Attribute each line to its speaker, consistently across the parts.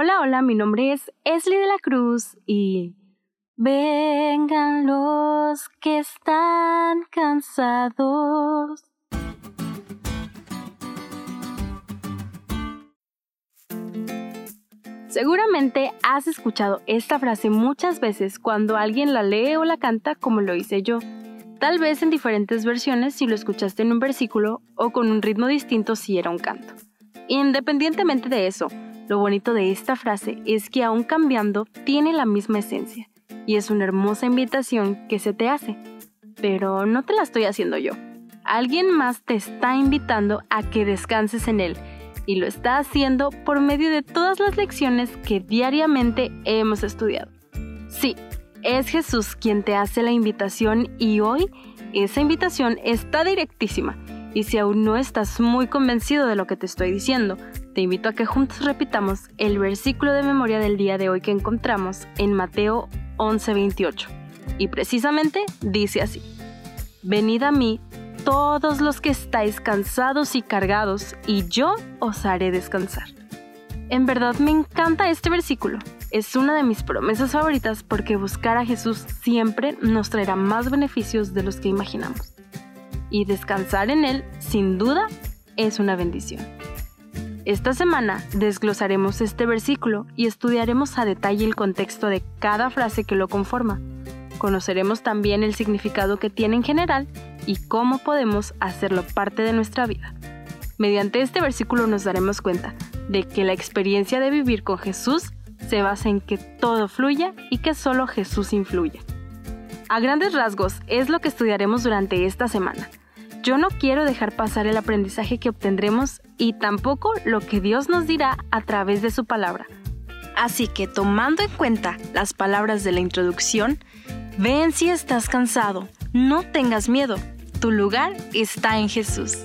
Speaker 1: Hola, hola, mi nombre es Esli de la Cruz y vengan los que están cansados. Seguramente has escuchado esta frase muchas veces cuando alguien la lee o la canta como lo hice yo. Tal vez en diferentes versiones si lo escuchaste en un versículo o con un ritmo distinto si era un canto. Independientemente de eso, lo bonito de esta frase es que aún cambiando tiene la misma esencia y es una hermosa invitación que se te hace. Pero no te la estoy haciendo yo. Alguien más te está invitando a que descanses en él y lo está haciendo por medio de todas las lecciones que diariamente hemos estudiado. Sí, es Jesús quien te hace la invitación y hoy esa invitación está directísima. Y si aún no estás muy convencido de lo que te estoy diciendo, te invito a que juntos repitamos el versículo de memoria del día de hoy que encontramos en Mateo 11:28. Y precisamente dice así, Venid a mí todos los que estáis cansados y cargados, y yo os haré descansar. En verdad me encanta este versículo. Es una de mis promesas favoritas porque buscar a Jesús siempre nos traerá más beneficios de los que imaginamos. Y descansar en Él, sin duda, es una bendición. Esta semana desglosaremos este versículo y estudiaremos a detalle el contexto de cada frase que lo conforma. Conoceremos también el significado que tiene en general y cómo podemos hacerlo parte de nuestra vida. Mediante este versículo nos daremos cuenta de que la experiencia de vivir con Jesús se basa en que todo fluya y que solo Jesús influya. A grandes rasgos es lo que estudiaremos durante esta semana. Yo no quiero dejar pasar el aprendizaje que obtendremos y tampoco lo que Dios nos dirá a través de su palabra. Así que tomando en cuenta las palabras de la introducción, ven si estás cansado, no tengas miedo, tu lugar está en Jesús.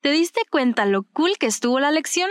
Speaker 1: ¿Te diste cuenta lo cool que estuvo la lección?